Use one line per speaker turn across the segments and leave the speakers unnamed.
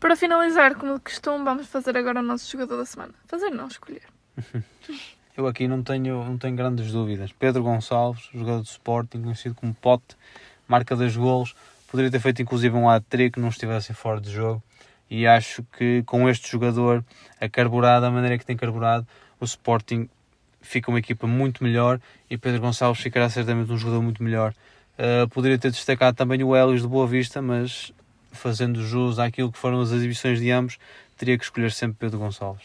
para finalizar, como de costume, vamos fazer agora o nosso jogador da semana. Fazer não, escolher.
Eu aqui não tenho, não tenho grandes dúvidas. Pedro Gonçalves, jogador do Sporting, conhecido como Pote, marca dois golos. Poderia ter feito inclusive um hat-trick, não estivesse fora de jogo. E acho que com este jogador, a carburada, a maneira que tem carburado, o Sporting fica uma equipa muito melhor e Pedro Gonçalves ficará certamente um jogador muito melhor. Uh, poderia ter destacado também o Helios de Boa Vista, mas fazendo jus àquilo que foram as exibições de ambos, teria que escolher sempre Pedro Gonçalves.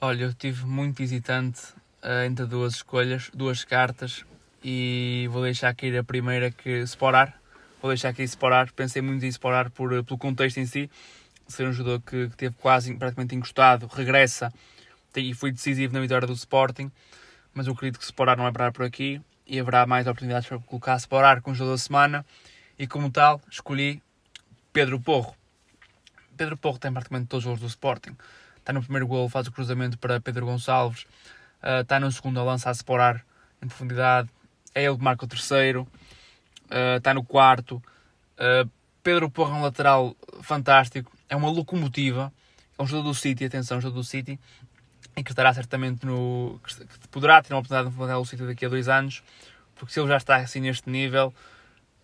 Olha, eu tive muito hesitante uh, entre duas escolhas, duas cartas, e vou deixar aqui a primeira que Sporar. Vou deixar aqui Sporar. Pensei muito em Sporar por, pelo contexto em si. Ser um jogador que, que teve quase praticamente encostado, regressa e foi decisivo na vitória do Sporting. Mas eu acredito que Sporar não vai parar por aqui e haverá mais oportunidades para colocar Sporar com o jogador da semana. E como tal, escolhi Pedro Porro. Pedro Porro tem praticamente todos os gols do Sporting. Está no primeiro gol, faz o cruzamento para Pedro Gonçalves. Uh, está no segundo a lança a separar em profundidade. É ele que marca o terceiro. Uh, está no quarto. Uh, Pedro Porro é um lateral fantástico. É uma locomotiva. É um jogador do City, atenção, um jogador do City. E que estará certamente no. que poderá ter uma oportunidade de fundar o City daqui a dois anos. Porque se ele já está assim neste nível,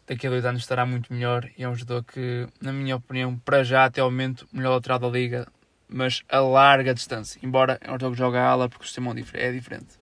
daqui a dois anos estará muito melhor e é um jogador que, na minha opinião, para já, até ao momento, melhor lateral da liga, mas a larga distância. Embora é um jogo que joga a ala porque o sistema é diferente.